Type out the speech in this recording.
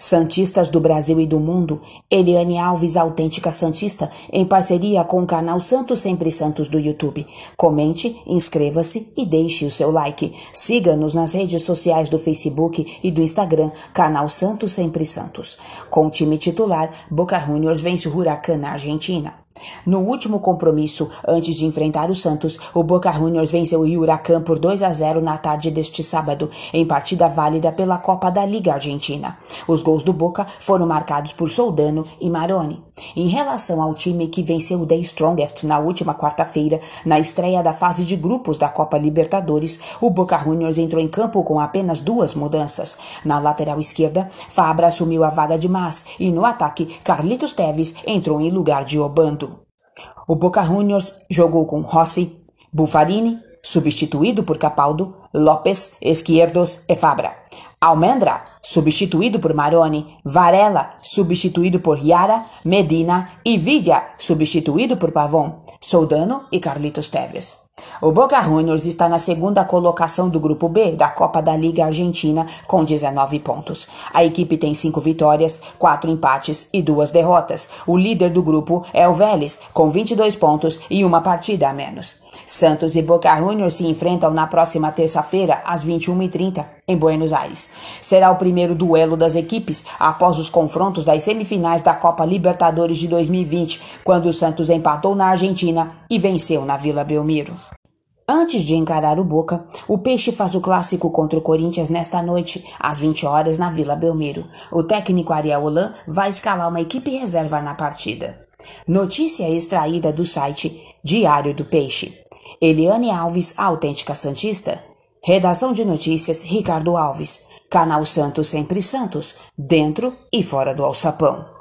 Santistas do Brasil e do mundo, Eliane Alves, autêntica Santista, em parceria com o canal Santos Sempre Santos do YouTube. Comente, inscreva-se e deixe o seu like. Siga-nos nas redes sociais do Facebook e do Instagram, canal Santos Sempre Santos. Com o time titular, Boca Juniors vence o Huracan na Argentina. No último compromisso, antes de enfrentar o Santos, o Boca Juniors venceu o Huracan por 2 a 0 na tarde deste sábado, em partida válida pela Copa da Liga Argentina. Os gols do Boca foram marcados por Soldano e Maroni. Em relação ao time que venceu o The Strongest na última quarta-feira, na estreia da fase de grupos da Copa Libertadores, o Boca Juniors entrou em campo com apenas duas mudanças. Na lateral esquerda, Fabra assumiu a vaga de Mas e no ataque, Carlitos Teves entrou em lugar de Obando. O Boca Juniors jogou com Rossi, Buffarini, substituído por Capaldo, Lopes, Esquerdos e Fabra. Almendra, substituído por Maroni, Varela, substituído por Yara, Medina e Villa, substituído por Pavon, Soldano e Carlitos Teves. O Boca Juniors está na segunda colocação do Grupo B da Copa da Liga Argentina com 19 pontos. A equipe tem cinco vitórias, quatro empates e duas derrotas. O líder do grupo é o Vélez, com 22 pontos e uma partida a menos. Santos e Boca Juniors se enfrentam na próxima terça-feira, às 21h30, em Buenos Aires. Será o primeiro duelo das equipes após os confrontos das semifinais da Copa Libertadores de 2020, quando o Santos empatou na Argentina e venceu na Vila Belmiro. Antes de encarar o Boca, o Peixe faz o clássico contra o Corinthians nesta noite, às 20 horas, na Vila Belmiro. O técnico Ariel Holan vai escalar uma equipe reserva na partida. Notícia extraída do site Diário do Peixe. Eliane Alves, autêntica Santista. Redação de notícias Ricardo Alves. Canal Santos Sempre Santos, dentro e fora do alçapão.